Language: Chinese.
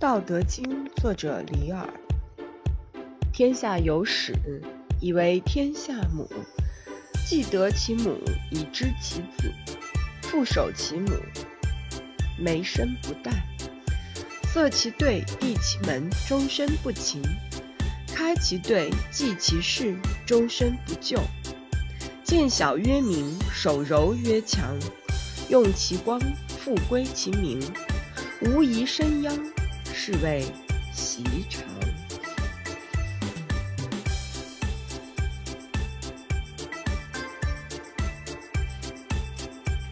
道德经》作者李耳。天下有始，以为天下母。既得其母，以知其子。父守其母，没身不殆。塞其兑，闭其门，终身不勤；开其兑，济其事，终身不救。见小曰明，守柔曰强。用其光，复归其明。无疑生殃，是谓习常。